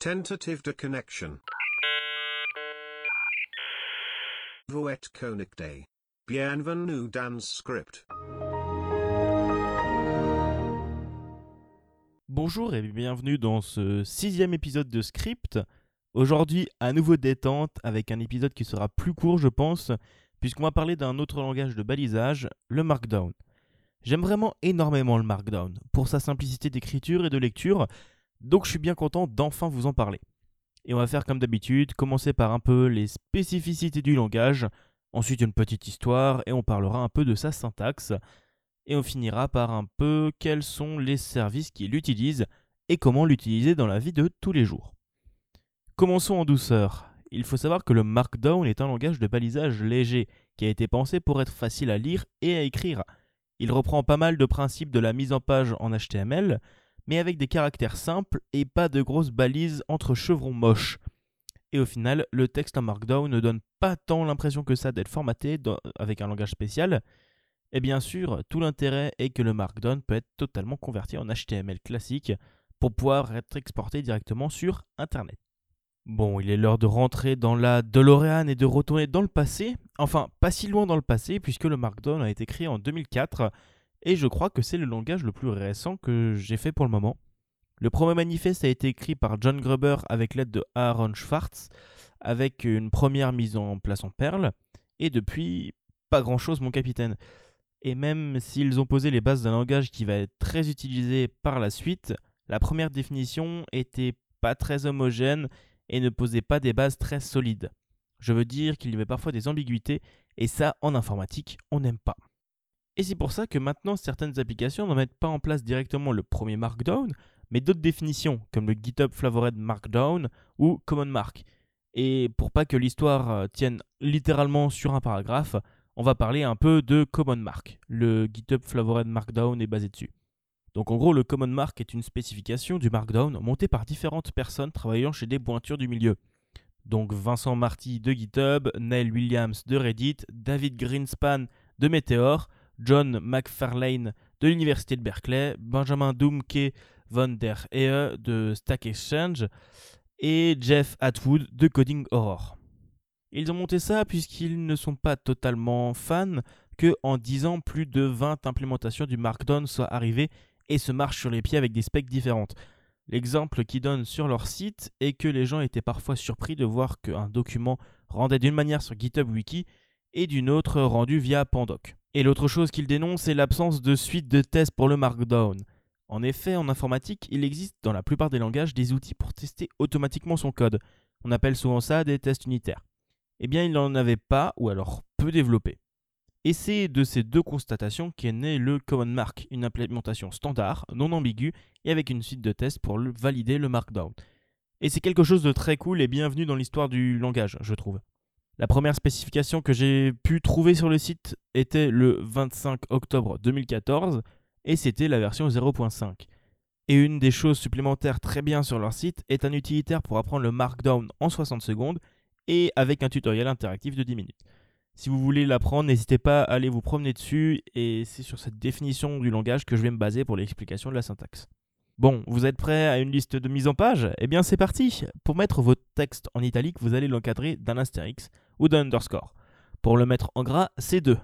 Tentative de connection. Voet Konig Day. Bienvenue dans script. Bonjour et bienvenue dans ce sixième épisode de Script. Aujourd'hui, à nouveau détente avec un épisode qui sera plus court, je pense, puisqu'on va parler d'un autre langage de balisage, le Markdown. J'aime vraiment énormément le Markdown, pour sa simplicité d'écriture et de lecture, donc je suis bien content d'enfin vous en parler. Et on va faire comme d'habitude, commencer par un peu les spécificités du langage, ensuite une petite histoire, et on parlera un peu de sa syntaxe, et on finira par un peu quels sont les services qui l'utilisent et comment l'utiliser dans la vie de tous les jours. Commençons en douceur. Il faut savoir que le Markdown est un langage de balisage léger qui a été pensé pour être facile à lire et à écrire. Il reprend pas mal de principes de la mise en page en HTML, mais avec des caractères simples et pas de grosses balises entre chevrons moches. Et au final, le texte en Markdown ne donne pas tant l'impression que ça d'être formaté avec un langage spécial. Et bien sûr, tout l'intérêt est que le Markdown peut être totalement converti en HTML classique pour pouvoir être exporté directement sur Internet. Bon, il est l'heure de rentrer dans la DeLorean et de retourner dans le passé. Enfin, pas si loin dans le passé, puisque le Markdown a été créé en 2004, et je crois que c'est le langage le plus récent que j'ai fait pour le moment. Le premier manifeste a été écrit par John Gruber avec l'aide de Aaron Schwartz, avec une première mise en place en perles, et depuis, pas grand-chose mon capitaine. Et même s'ils ont posé les bases d'un langage qui va être très utilisé par la suite, la première définition était pas très homogène et ne posait pas des bases très solides. Je veux dire qu'il y avait parfois des ambiguïtés, et ça, en informatique, on n'aime pas. Et c'est pour ça que maintenant certaines applications ne mettent pas en place directement le premier Markdown, mais d'autres définitions, comme le GitHub Flavored Markdown ou Common Mark. Et pour pas que l'histoire euh, tienne littéralement sur un paragraphe, on va parler un peu de Common Mark. Le GitHub Flavored Markdown est basé dessus. Donc en gros, le Common Mark est une spécification du Markdown montée par différentes personnes travaillant chez des pointures du milieu. Donc Vincent Marty de GitHub, Neil Williams de Reddit, David Greenspan de Meteor, John McFarlane de l'université de Berkeley, Benjamin Doomke von der Ehe de Stack Exchange et Jeff Atwood de Coding Horror. Ils ont monté ça puisqu'ils ne sont pas totalement fans que en 10 ans plus de 20 implémentations du Markdown soient arrivées et se marchent sur les pieds avec des specs différentes. L'exemple qu'ils donnent sur leur site est que les gens étaient parfois surpris de voir qu'un document rendait d'une manière sur GitHub Wiki et d'une autre rendu via Pandoc. Et l'autre chose qu'ils dénoncent est l'absence de suite de tests pour le Markdown. En effet, en informatique, il existe dans la plupart des langages des outils pour tester automatiquement son code. On appelle souvent ça des tests unitaires. Eh bien, il n'en avait pas, ou alors peu développé. Et c'est de ces deux constatations qu'est né le Common Mark, une implémentation standard, non ambiguë, et avec une suite de tests pour valider le Markdown. Et c'est quelque chose de très cool et bienvenu dans l'histoire du langage, je trouve. La première spécification que j'ai pu trouver sur le site était le 25 octobre 2014, et c'était la version 0.5. Et une des choses supplémentaires très bien sur leur site est un utilitaire pour apprendre le Markdown en 60 secondes, et avec un tutoriel interactif de 10 minutes. Si vous voulez l'apprendre, n'hésitez pas à aller vous promener dessus et c'est sur cette définition du langage que je vais me baser pour l'explication de la syntaxe. Bon, vous êtes prêt à une liste de mise en page? Eh bien c'est parti Pour mettre votre texte en italique, vous allez l'encadrer d'un astérix ou d'un underscore. Pour le mettre en gras, c'est 2.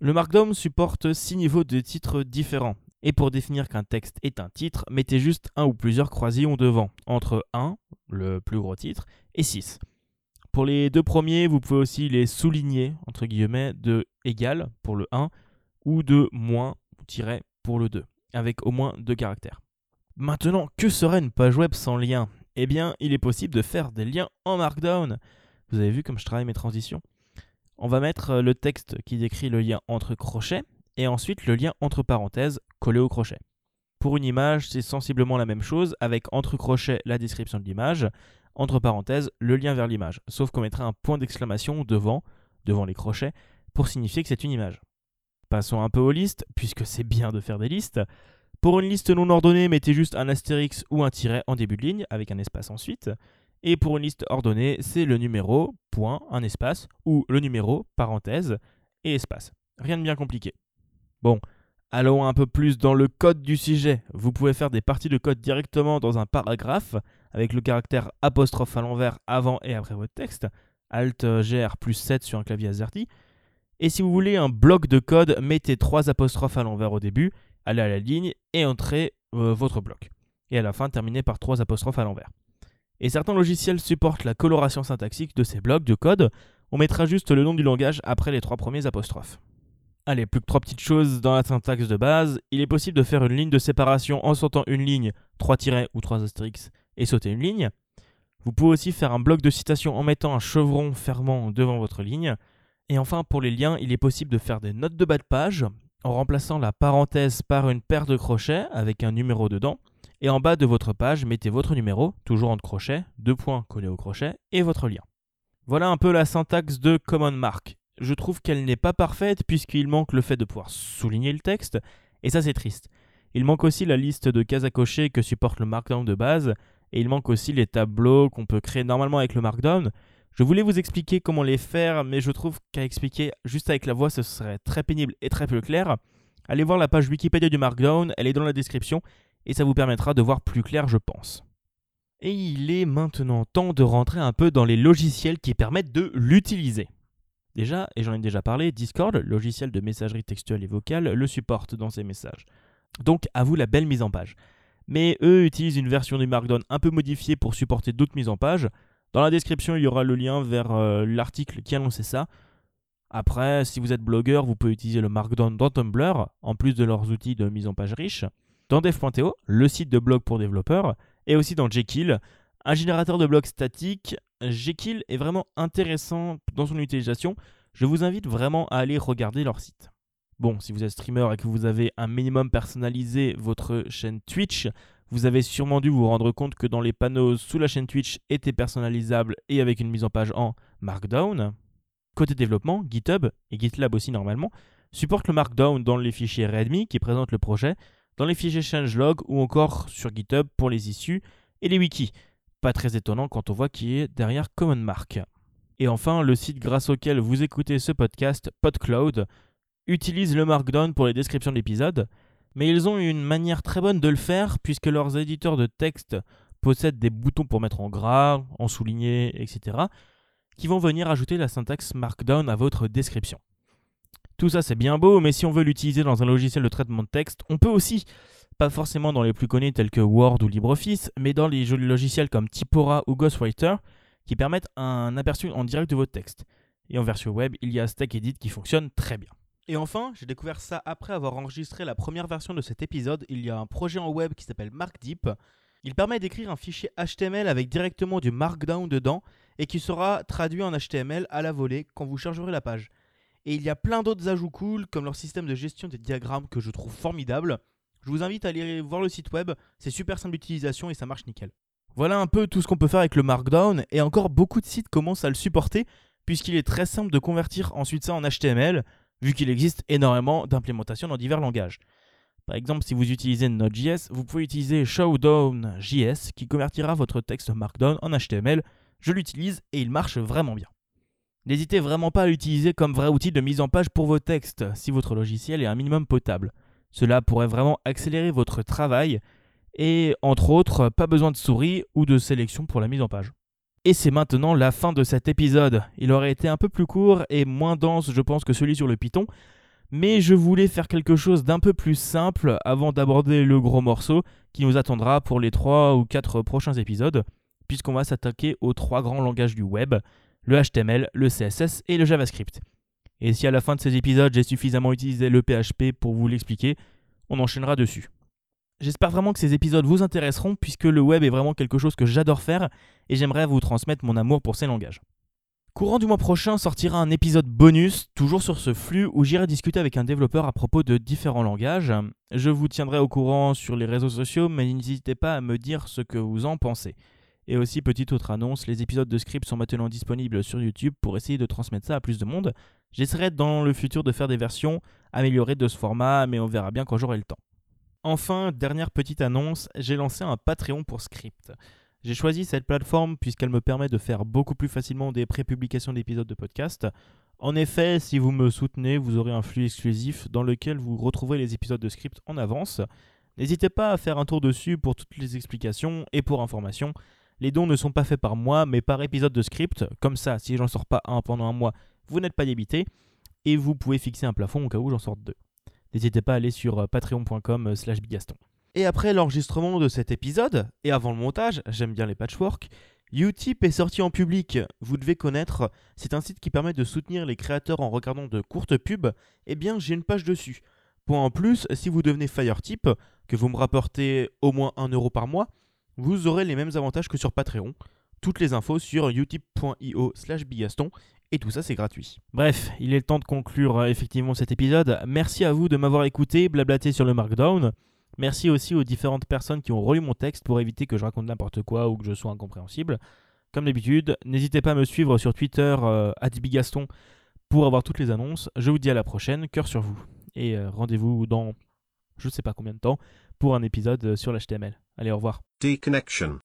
Le Markdown supporte 6 niveaux de titres différents. Et pour définir qu'un texte est un titre, mettez juste un ou plusieurs croisillons devant, entre 1, le plus gros titre, et 6. Pour les deux premiers, vous pouvez aussi les souligner, entre guillemets, de égal pour le 1 ou de moins tiret pour le 2, avec au moins deux caractères. Maintenant, que serait une page web sans lien? Eh bien, il est possible de faire des liens en Markdown. Vous avez vu comme je travaille mes transitions? On va mettre le texte qui décrit le lien entre crochets et ensuite le lien entre parenthèses collé au crochet. Pour une image, c'est sensiblement la même chose avec entre crochets la description de l'image entre parenthèses, le lien vers l'image, sauf qu'on mettrait un point d'exclamation devant, devant les crochets, pour signifier que c'est une image. Passons un peu aux listes, puisque c'est bien de faire des listes. Pour une liste non ordonnée, mettez juste un astérix ou un tiret en début de ligne, avec un espace ensuite. Et pour une liste ordonnée, c'est le numéro, point, un espace, ou le numéro, parenthèse, et espace. Rien de bien compliqué. Bon, allons un peu plus dans le code du sujet. Vous pouvez faire des parties de code directement dans un paragraphe, avec le caractère apostrophe à l'envers avant et après votre texte, Alt GR plus 7 sur un clavier AZERTY. Et si vous voulez un bloc de code, mettez trois apostrophes à l'envers au début, allez à la ligne et entrez euh, votre bloc. Et à la fin, terminez par trois apostrophes à l'envers. Et certains logiciels supportent la coloration syntaxique de ces blocs de code. On mettra juste le nom du langage après les trois premiers apostrophes. Allez, plus que trois petites choses dans la syntaxe de base. Il est possible de faire une ligne de séparation en sautant une ligne, trois tirets ou trois astérisques, et sauter une ligne. Vous pouvez aussi faire un bloc de citation en mettant un chevron fermant devant votre ligne. Et enfin, pour les liens, il est possible de faire des notes de bas de page en remplaçant la parenthèse par une paire de crochets avec un numéro dedans. Et en bas de votre page, mettez votre numéro, toujours entre crochets, deux points collés au crochet, et votre lien. Voilà un peu la syntaxe de Common Mark. Je trouve qu'elle n'est pas parfaite puisqu'il manque le fait de pouvoir souligner le texte, et ça c'est triste. Il manque aussi la liste de cases à cocher que supporte le Markdown de base, et il manque aussi les tableaux qu'on peut créer normalement avec le Markdown. Je voulais vous expliquer comment les faire, mais je trouve qu'à expliquer juste avec la voix, ce serait très pénible et très peu clair. Allez voir la page Wikipédia du Markdown, elle est dans la description, et ça vous permettra de voir plus clair, je pense. Et il est maintenant temps de rentrer un peu dans les logiciels qui permettent de l'utiliser. Déjà, et j'en ai déjà parlé, Discord, logiciel de messagerie textuelle et vocale, le supporte dans ses messages. Donc à vous la belle mise en page. Mais eux utilisent une version du Markdown un peu modifiée pour supporter d'autres mises en page. Dans la description, il y aura le lien vers euh, l'article qui annonçait ça. Après, si vous êtes blogueur, vous pouvez utiliser le Markdown dans Tumblr, en plus de leurs outils de mise en page riche dans dev.to, le site de blog pour développeurs, et aussi dans Jekyll, un générateur de blog statique. Jekyll est vraiment intéressant dans son utilisation. Je vous invite vraiment à aller regarder leur site. Bon, si vous êtes streamer et que vous avez un minimum personnalisé votre chaîne Twitch, vous avez sûrement dû vous rendre compte que dans les panneaux sous la chaîne Twitch étaient personnalisables et avec une mise en page en Markdown. Côté développement, GitHub et GitLab aussi normalement supportent le Markdown dans les fichiers README qui présentent le projet dans les fichiers changelog ou encore sur GitHub pour les issues et les wikis. Pas très étonnant quand on voit qui est derrière CommonMark. Et enfin, le site grâce auquel vous écoutez ce podcast, PodCloud, utilise le Markdown pour les descriptions de l'épisode, mais ils ont une manière très bonne de le faire puisque leurs éditeurs de texte possèdent des boutons pour mettre en gras, en souligner, etc., qui vont venir ajouter la syntaxe Markdown à votre description. Tout ça c'est bien beau, mais si on veut l'utiliser dans un logiciel de traitement de texte, on peut aussi. Pas forcément dans les plus connus tels que Word ou LibreOffice, mais dans les logiciels comme Typora ou Ghostwriter, qui permettent un aperçu en direct de votre texte. Et en version web, il y a Stack Edit qui fonctionne très bien. Et enfin, j'ai découvert ça après avoir enregistré la première version de cet épisode. Il y a un projet en web qui s'appelle MarkDeep. Il permet d'écrire un fichier HTML avec directement du Markdown dedans et qui sera traduit en HTML à la volée quand vous chargerez la page. Et il y a plein d'autres ajouts cool, comme leur système de gestion des diagrammes que je trouve formidable. Je vous invite à aller voir le site web, c'est super simple d'utilisation et ça marche nickel. Voilà un peu tout ce qu'on peut faire avec le Markdown, et encore beaucoup de sites commencent à le supporter, puisqu'il est très simple de convertir ensuite ça en HTML, vu qu'il existe énormément d'implémentations dans divers langages. Par exemple, si vous utilisez Node.js, vous pouvez utiliser Showdown.js qui convertira votre texte Markdown en HTML. Je l'utilise et il marche vraiment bien. N'hésitez vraiment pas à l'utiliser comme vrai outil de mise en page pour vos textes, si votre logiciel est un minimum potable. Cela pourrait vraiment accélérer votre travail et, entre autres, pas besoin de souris ou de sélection pour la mise en page. Et c'est maintenant la fin de cet épisode. Il aurait été un peu plus court et moins dense, je pense, que celui sur le Python, mais je voulais faire quelque chose d'un peu plus simple avant d'aborder le gros morceau qui nous attendra pour les 3 ou 4 prochains épisodes, puisqu'on va s'attaquer aux trois grands langages du web, le HTML, le CSS et le JavaScript. Et si à la fin de ces épisodes j'ai suffisamment utilisé le PHP pour vous l'expliquer, on enchaînera dessus. J'espère vraiment que ces épisodes vous intéresseront puisque le web est vraiment quelque chose que j'adore faire et j'aimerais vous transmettre mon amour pour ces langages. Courant du mois prochain sortira un épisode bonus, toujours sur ce flux, où j'irai discuter avec un développeur à propos de différents langages. Je vous tiendrai au courant sur les réseaux sociaux, mais n'hésitez pas à me dire ce que vous en pensez. Et aussi, petite autre annonce, les épisodes de script sont maintenant disponibles sur YouTube pour essayer de transmettre ça à plus de monde. J'essaierai dans le futur de faire des versions améliorées de ce format, mais on verra bien quand j'aurai le temps. Enfin, dernière petite annonce, j'ai lancé un Patreon pour script. J'ai choisi cette plateforme puisqu'elle me permet de faire beaucoup plus facilement des pré-publications d'épisodes de podcast. En effet, si vous me soutenez, vous aurez un flux exclusif dans lequel vous retrouverez les épisodes de script en avance. N'hésitez pas à faire un tour dessus pour toutes les explications et pour information. Les dons ne sont pas faits par mois, mais par épisode de script. Comme ça, si j'en sors pas un pendant un mois, vous n'êtes pas débité. Et vous pouvez fixer un plafond au cas où j'en sorte deux. N'hésitez pas à aller sur euh, patreon.com slash bigaston. Et après l'enregistrement de cet épisode, et avant le montage, j'aime bien les patchwork, Utip est sorti en public. Vous devez connaître, c'est un site qui permet de soutenir les créateurs en regardant de courtes pubs. Eh bien, j'ai une page dessus. Point en plus, si vous devenez FireTip, que vous me rapportez au moins 1 euro par mois, vous aurez les mêmes avantages que sur Patreon. Toutes les infos sur utip.io slash bigaston et tout ça c'est gratuit. Bref, il est le temps de conclure euh, effectivement cet épisode. Merci à vous de m'avoir écouté, blablater sur le Markdown. Merci aussi aux différentes personnes qui ont relu mon texte pour éviter que je raconte n'importe quoi ou que je sois incompréhensible. Comme d'habitude, n'hésitez pas à me suivre sur Twitter, euh, Bigaston, pour avoir toutes les annonces. Je vous dis à la prochaine, cœur sur vous. Et euh, rendez-vous dans je sais pas combien de temps pour un épisode sur l'HTML. Allez, au revoir. Deconnection.